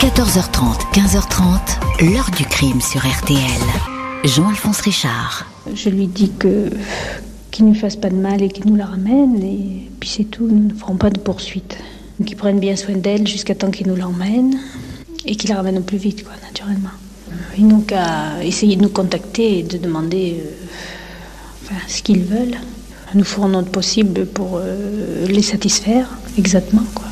14h30, 15h30, l'heure du crime sur RTL. Jean-Alphonse Richard. Je lui dis que qu'il ne lui fasse pas de mal et qu'il nous la ramène et puis c'est tout, nous ne ferons pas de poursuite. Qu'il prenne bien soin d'elle jusqu'à temps qu'il nous l'emmène et qu'il la ramène au plus vite, quoi, naturellement. Ils n'ont qu'à essayer de nous contacter et de demander euh, enfin, ce qu'ils veulent. Nous ferons notre possible pour euh, les satisfaire, exactement, quoi.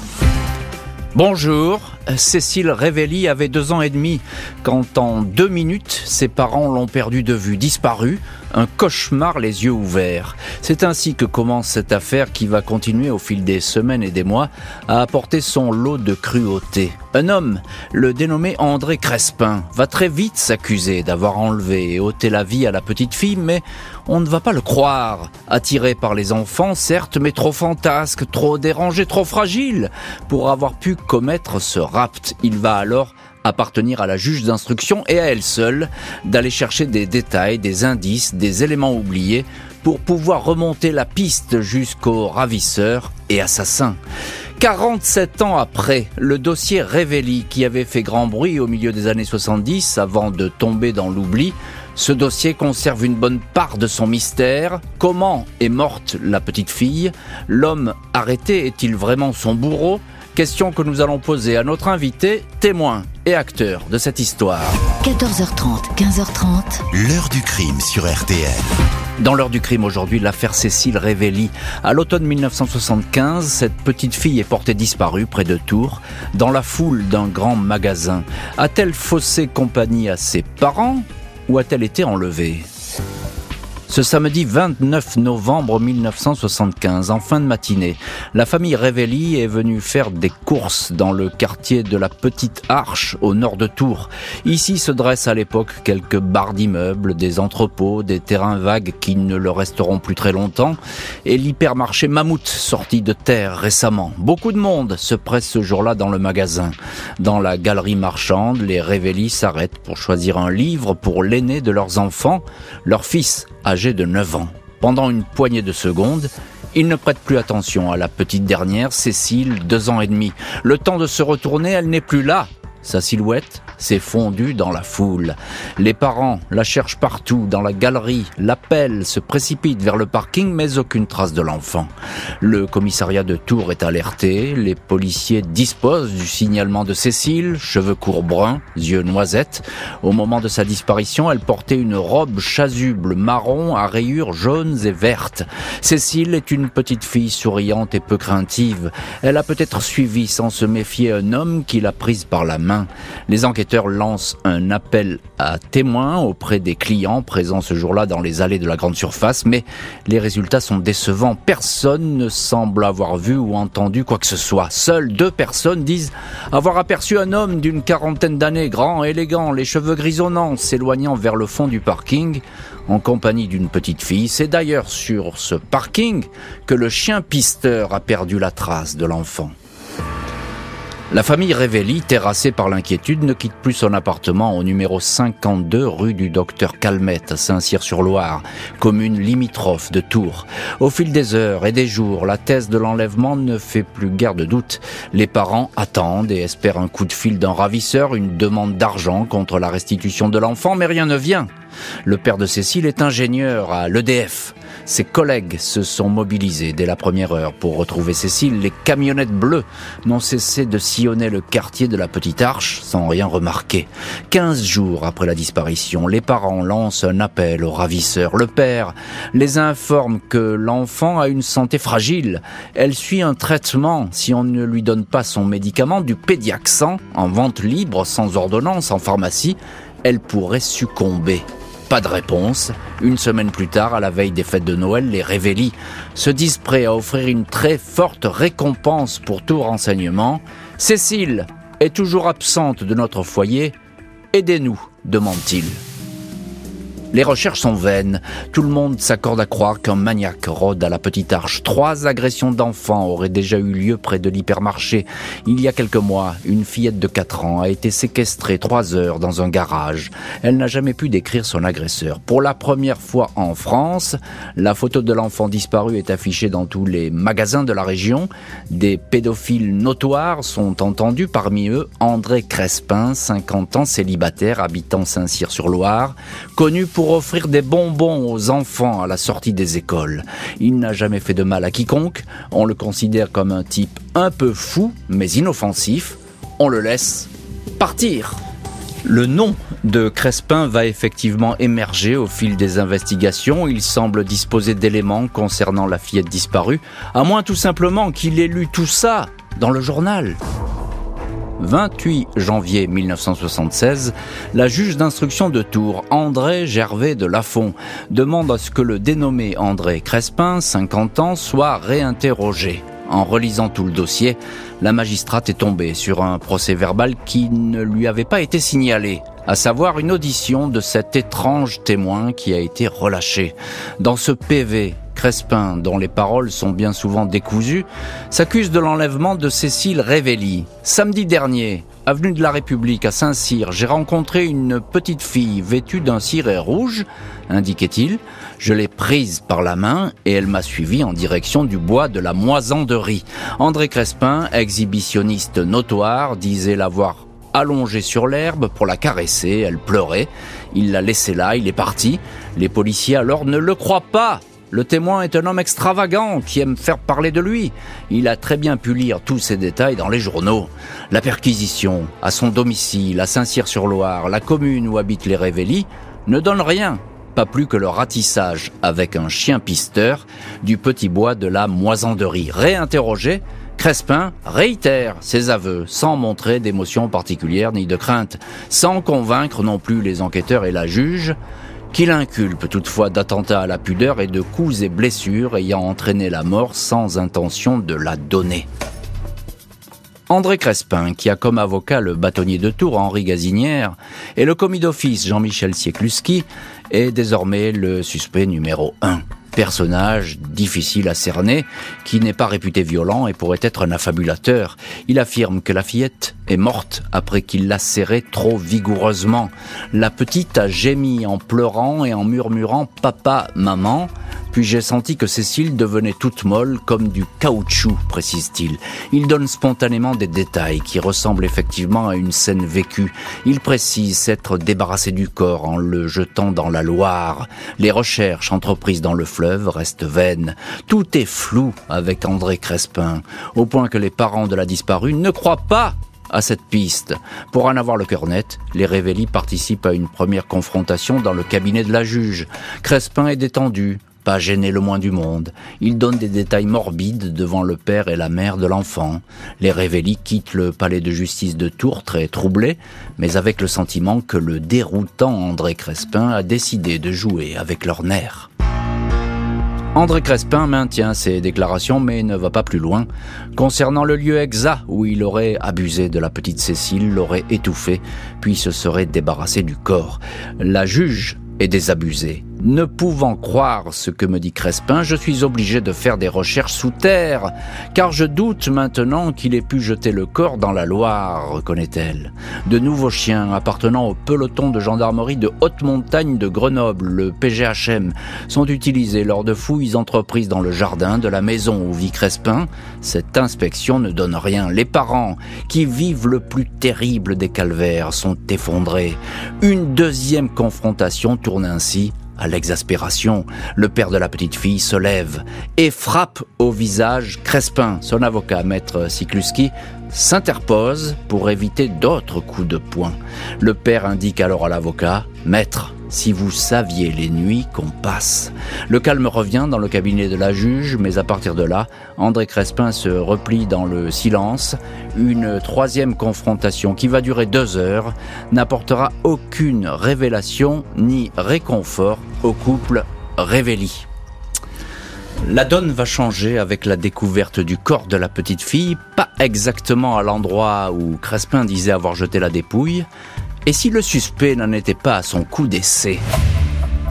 Bonjour, Cécile Révelli avait deux ans et demi quand en deux minutes ses parents l'ont perdu de vue, disparu, un cauchemar les yeux ouverts. C'est ainsi que commence cette affaire qui va continuer au fil des semaines et des mois à apporter son lot de cruauté. Un homme, le dénommé André Crespin, va très vite s'accuser d'avoir enlevé et ôté la vie à la petite fille, mais on ne va pas le croire. Attiré par les enfants, certes, mais trop fantasque, trop dérangé, trop fragile pour avoir pu commettre ce rapt. Il va alors appartenir à la juge d'instruction et à elle seule d'aller chercher des détails, des indices, des éléments oubliés pour pouvoir remonter la piste jusqu'au ravisseur et assassin. 47 ans après, le dossier Révéli, qui avait fait grand bruit au milieu des années 70 avant de tomber dans l'oubli, ce dossier conserve une bonne part de son mystère. Comment est morte la petite fille? L'homme arrêté est-il vraiment son bourreau? Question que nous allons poser à notre invité, témoin et acteur de cette histoire. 14h30, 15h30. L'heure du crime sur RTL. Dans l'heure du crime aujourd'hui, l'affaire Cécile Révéli. À l'automne 1975, cette petite fille est portée disparue près de Tours, dans la foule d'un grand magasin. A-t-elle faussé compagnie à ses parents ou a-t-elle été enlevée? Ce samedi 29 novembre 1975, en fin de matinée, la famille Révelli est venue faire des courses dans le quartier de la Petite Arche, au nord de Tours. Ici se dressent à l'époque quelques barres d'immeubles, des entrepôts, des terrains vagues qui ne le resteront plus très longtemps, et l'hypermarché Mammouth, sorti de terre récemment. Beaucoup de monde se presse ce jour-là dans le magasin. Dans la galerie marchande, les Révelli s'arrêtent pour choisir un livre pour l'aîné de leurs enfants, leur fils âgé de 9 ans. Pendant une poignée de secondes, il ne prête plus attention à la petite dernière, Cécile, deux ans et demi. Le temps de se retourner, elle n'est plus là. Sa silhouette s'est fondue dans la foule. Les parents la cherchent partout, dans la galerie, l'appellent, se précipitent vers le parking, mais aucune trace de l'enfant. Le commissariat de Tours est alerté, les policiers disposent du signalement de Cécile, cheveux courts bruns, yeux noisettes. Au moment de sa disparition, elle portait une robe chasuble marron à rayures jaunes et vertes. Cécile est une petite fille souriante et peu craintive. Elle a peut-être suivi sans se méfier un homme qui l'a prise par la main. Les enquêteurs lance un appel à témoins auprès des clients présents ce jour-là dans les allées de la grande surface, mais les résultats sont décevants. Personne ne semble avoir vu ou entendu quoi que ce soit. Seules deux personnes disent avoir aperçu un homme d'une quarantaine d'années, grand, élégant, les cheveux grisonnants, s'éloignant vers le fond du parking en compagnie d'une petite fille. C'est d'ailleurs sur ce parking que le chien pisteur a perdu la trace de l'enfant. La famille Révelli, terrassée par l'inquiétude, ne quitte plus son appartement au numéro 52 rue du Docteur Calmette à Saint-Cyr-sur-Loire, commune limitrophe de Tours. Au fil des heures et des jours, la thèse de l'enlèvement ne fait plus guère de doute. Les parents attendent et espèrent un coup de fil d'un ravisseur, une demande d'argent contre la restitution de l'enfant, mais rien ne vient. Le père de Cécile est ingénieur à l'EDF. Ses collègues se sont mobilisés dès la première heure pour retrouver Cécile. Les camionnettes bleues n'ont cessé de sillonner le quartier de la Petite Arche sans rien remarquer. Quinze jours après la disparition, les parents lancent un appel aux ravisseurs. Le père les informe que l'enfant a une santé fragile. Elle suit un traitement si on ne lui donne pas son médicament du pédiaxan en vente libre sans ordonnance en pharmacie. Elle pourrait succomber. Pas de réponse. Une semaine plus tard, à la veille des fêtes de Noël, les Révélis se disent prêts à offrir une très forte récompense pour tout renseignement. Cécile est toujours absente de notre foyer. Aidez-nous, demande-t-il. Les recherches sont vaines. Tout le monde s'accorde à croire qu'un maniaque rôde à la petite arche. Trois agressions d'enfants auraient déjà eu lieu près de l'hypermarché. Il y a quelques mois, une fillette de 4 ans a été séquestrée trois heures dans un garage. Elle n'a jamais pu décrire son agresseur. Pour la première fois en France, la photo de l'enfant disparu est affichée dans tous les magasins de la région. Des pédophiles notoires sont entendus, parmi eux André Crespin, 50 ans, célibataire, habitant Saint-Cyr-sur-Loire, connu pour offrir des bonbons aux enfants à la sortie des écoles. Il n'a jamais fait de mal à quiconque, on le considère comme un type un peu fou, mais inoffensif. On le laisse partir. Le nom de Crespin va effectivement émerger au fil des investigations. Il semble disposer d'éléments concernant la fillette disparue, à moins tout simplement qu'il ait lu tout ça dans le journal. 28 janvier 1976, la juge d'instruction de Tours, André Gervais de Lafont, demande à ce que le dénommé André Crespin, 50 ans, soit réinterrogé. En relisant tout le dossier, la magistrate est tombée sur un procès verbal qui ne lui avait pas été signalé, à savoir une audition de cet étrange témoin qui a été relâché. Dans ce PV, Crespin, dont les paroles sont bien souvent décousues, s'accuse de l'enlèvement de Cécile Révelli. Samedi dernier, avenue de la République à Saint-Cyr, j'ai rencontré une petite fille vêtue d'un ciré rouge, indiquait-il. Je l'ai prise par la main et elle m'a suivi en direction du bois de la moisanderie. André Crespin, exhibitionniste notoire, disait l'avoir allongée sur l'herbe pour la caresser. Elle pleurait. Il l'a laissée là, il est parti. Les policiers alors ne le croient pas. Le témoin est un homme extravagant qui aime faire parler de lui. Il a très bien pu lire tous ces détails dans les journaux. La perquisition, à son domicile, à Saint-Cyr-sur-Loire, la commune où habitent les Révélis, ne donne rien, pas plus que le ratissage avec un chien pisteur du petit bois de la moisanderie. Réinterrogé, Crespin réitère ses aveux sans montrer d'émotion particulière ni de crainte, sans convaincre non plus les enquêteurs et la juge qu'il inculpe toutefois d'attentats à la pudeur et de coups et blessures ayant entraîné la mort sans intention de la donner. André Crespin, qui a comme avocat le bâtonnier de Tours Henri Gazinière et le commis d'office Jean-Michel Siekluski, est désormais le suspect numéro 1 personnage difficile à cerner, qui n'est pas réputé violent et pourrait être un affabulateur. Il affirme que la fillette est morte après qu'il l'a serrée trop vigoureusement. La petite a gémi en pleurant et en murmurant Papa, maman. Puis j'ai senti que Cécile devenait toute molle comme du caoutchouc, précise-t-il. Il donne spontanément des détails qui ressemblent effectivement à une scène vécue. Il précise s'être débarrassé du corps en le jetant dans la Loire. Les recherches entreprises dans le fleuve restent vaines. Tout est flou avec André Crespin, au point que les parents de la disparue ne croient pas à cette piste. Pour en avoir le cœur net, les Révélis participent à une première confrontation dans le cabinet de la juge. Crespin est détendu, pas gêné le moins du monde. Il donne des détails morbides devant le père et la mère de l'enfant. Les Révélis quittent le palais de justice de Tours très troublés, mais avec le sentiment que le déroutant André Crespin a décidé de jouer avec leurs nerfs. André Crespin maintient ses déclarations mais ne va pas plus loin. Concernant le lieu exact où il aurait abusé de la petite Cécile, l'aurait étouffé, puis se serait débarrassé du corps. La juge est désabusée. Ne pouvant croire ce que me dit Crespin, je suis obligé de faire des recherches sous terre, car je doute maintenant qu'il ait pu jeter le corps dans la Loire, reconnaît-elle. De nouveaux chiens appartenant au peloton de gendarmerie de haute montagne de Grenoble, le PGHM, sont utilisés lors de fouilles entreprises dans le jardin de la maison où vit Crespin. Cette inspection ne donne rien. Les parents, qui vivent le plus terrible des calvaires, sont effondrés. Une deuxième confrontation tourne ainsi à l'exaspération, le père de la petite fille se lève et frappe au visage Crespin. Son avocat, maître Sikluski, s'interpose pour éviter d'autres coups de poing. Le père indique alors à l'avocat, Maître, si vous saviez les nuits qu'on passe. Le calme revient dans le cabinet de la juge, mais à partir de là, André Crespin se replie dans le silence. Une troisième confrontation qui va durer deux heures n'apportera aucune révélation ni réconfort au couple Révéli. La donne va changer avec la découverte du corps de la petite fille, pas exactement à l'endroit où Crespin disait avoir jeté la dépouille, et si le suspect n'en était pas à son coup d'essai?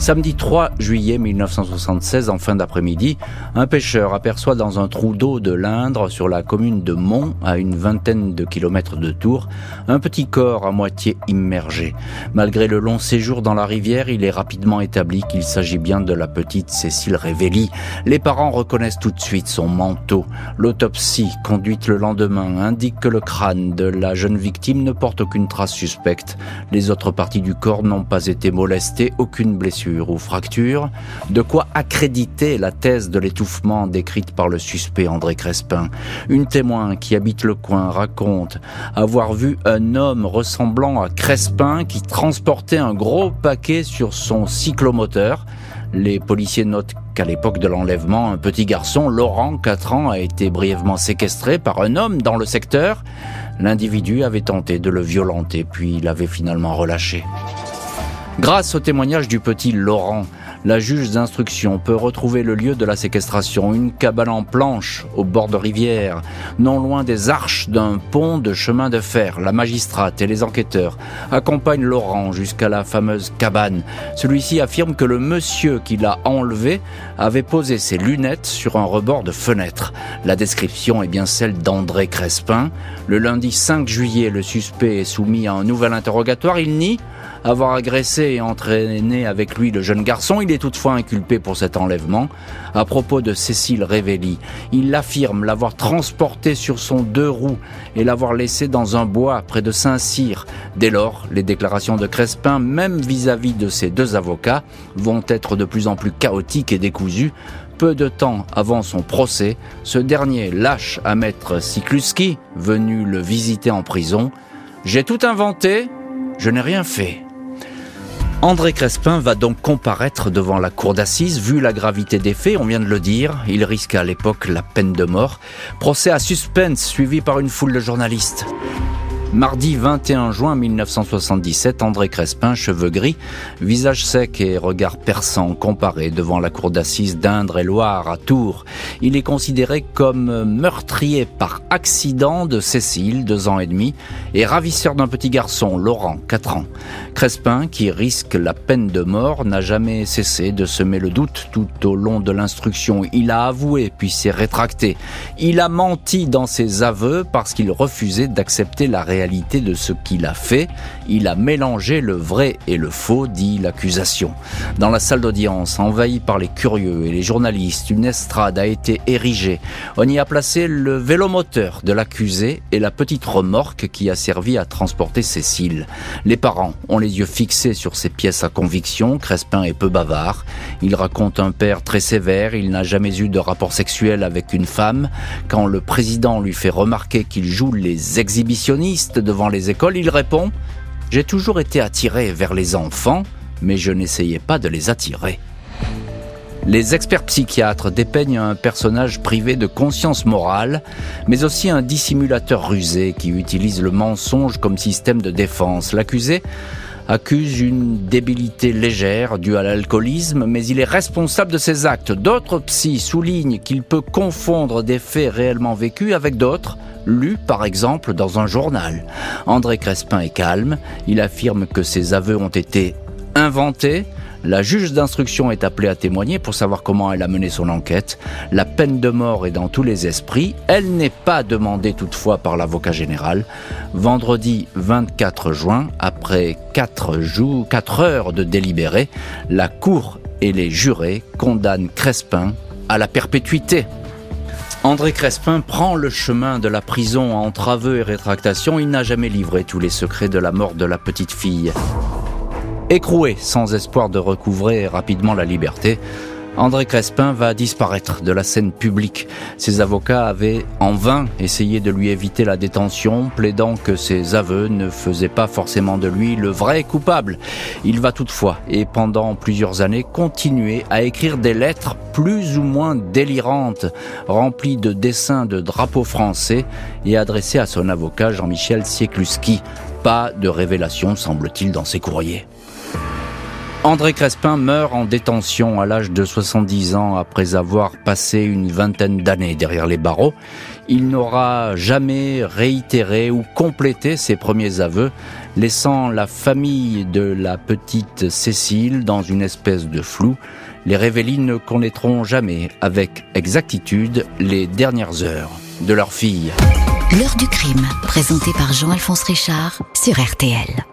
Samedi 3 juillet 1976, en fin d'après-midi, un pêcheur aperçoit dans un trou d'eau de l'Indre, sur la commune de Mont, à une vingtaine de kilomètres de Tours, un petit corps à moitié immergé. Malgré le long séjour dans la rivière, il est rapidement établi qu'il s'agit bien de la petite Cécile Révelli. Les parents reconnaissent tout de suite son manteau. L'autopsie, conduite le lendemain, indique que le crâne de la jeune victime ne porte aucune trace suspecte. Les autres parties du corps n'ont pas été molestées, aucune blessure ou fracture, de quoi accréditer la thèse de l'étouffement décrite par le suspect André Crespin. Une témoin qui habite le coin raconte avoir vu un homme ressemblant à Crespin qui transportait un gros paquet sur son cyclomoteur. Les policiers notent qu'à l'époque de l'enlèvement, un petit garçon, Laurent, 4 ans, a été brièvement séquestré par un homme dans le secteur. L'individu avait tenté de le violenter, puis l'avait finalement relâché. Grâce au témoignage du petit Laurent, la juge d'instruction peut retrouver le lieu de la séquestration, une cabane en planche au bord de rivière, non loin des arches d'un pont de chemin de fer. La magistrate et les enquêteurs accompagnent Laurent jusqu'à la fameuse cabane. Celui-ci affirme que le monsieur qui l'a enlevé avait posé ses lunettes sur un rebord de fenêtre. La description est bien celle d'André Crespin. Le lundi 5 juillet, le suspect est soumis à un nouvel interrogatoire. Il nie avoir agressé et entraîné avec lui le jeune garçon. Il est toutefois inculpé pour cet enlèvement. À propos de Cécile Révelli, il affirme l'avoir transporté sur son deux roues et l'avoir laissé dans un bois près de Saint-Cyr. Dès lors, les déclarations de Crespin, même vis-à-vis de ses deux avocats, vont être de plus en plus chaotiques et décousues. Peu de temps avant son procès, ce dernier lâche à maître Sikluski, venu le visiter en prison. J'ai tout inventé, je n'ai rien fait. André Crespin va donc comparaître devant la cour d'assises. Vu la gravité des faits, on vient de le dire, il risque à l'époque la peine de mort. Procès à suspense suivi par une foule de journalistes. Mardi 21 juin 1977, André Crespin, cheveux gris, visage sec et regard perçant comparé devant la cour d'assises d'Indre-et-Loire à Tours. Il est considéré comme meurtrier par accident de Cécile, deux ans et demi, et ravisseur d'un petit garçon, Laurent, quatre ans. Crespin, qui risque la peine de mort, n'a jamais cessé de semer le doute tout au long de l'instruction. Il a avoué puis s'est rétracté. Il a menti dans ses aveux parce qu'il refusait d'accepter la réalité de ce qu'il a fait. Il a mélangé le vrai et le faux, dit l'accusation. Dans la salle d'audience, envahie par les curieux et les journalistes, une estrade a été érigée. On y a placé le vélomoteur de l'accusé et la petite remorque qui a servi à transporter Cécile. Les parents ont les yeux fixés sur ces pièces à conviction. Crespin est peu bavard. Il raconte un père très sévère. Il n'a jamais eu de rapport sexuel avec une femme. Quand le président lui fait remarquer qu'il joue les exhibitionnistes, devant les écoles, il répond J'ai toujours été attiré vers les enfants, mais je n'essayais pas de les attirer. Les experts psychiatres dépeignent un personnage privé de conscience morale, mais aussi un dissimulateur rusé qui utilise le mensonge comme système de défense. L'accusé accuse une débilité légère due à l'alcoolisme, mais il est responsable de ses actes. D'autres psys soulignent qu'il peut confondre des faits réellement vécus avec d'autres, lus par exemple dans un journal. André Crespin est calme, il affirme que ses aveux ont été inventés, la juge d'instruction est appelée à témoigner pour savoir comment elle a mené son enquête. La peine de mort est dans tous les esprits. Elle n'est pas demandée toutefois par l'avocat général. Vendredi 24 juin, après 4 jours, 4 heures de délibéré, la cour et les jurés condamnent Crespin à la perpétuité. André Crespin prend le chemin de la prison entre aveux et rétractation. Il n'a jamais livré tous les secrets de la mort de la petite fille. Écroué, sans espoir de recouvrer rapidement la liberté, André Crespin va disparaître de la scène publique. Ses avocats avaient en vain essayé de lui éviter la détention, plaidant que ses aveux ne faisaient pas forcément de lui le vrai coupable. Il va toutefois, et pendant plusieurs années, continuer à écrire des lettres plus ou moins délirantes, remplies de dessins de drapeaux français et adressées à son avocat Jean-Michel Siekluski. Pas de révélation, semble-t-il, dans ses courriers. André Crespin meurt en détention à l'âge de 70 ans après avoir passé une vingtaine d'années derrière les barreaux. Il n'aura jamais réitéré ou complété ses premiers aveux, laissant la famille de la petite Cécile dans une espèce de flou. Les Révélis ne connaîtront jamais avec exactitude les dernières heures de leur fille. L'heure du crime, présenté par Jean-Alphonse Richard sur RTL.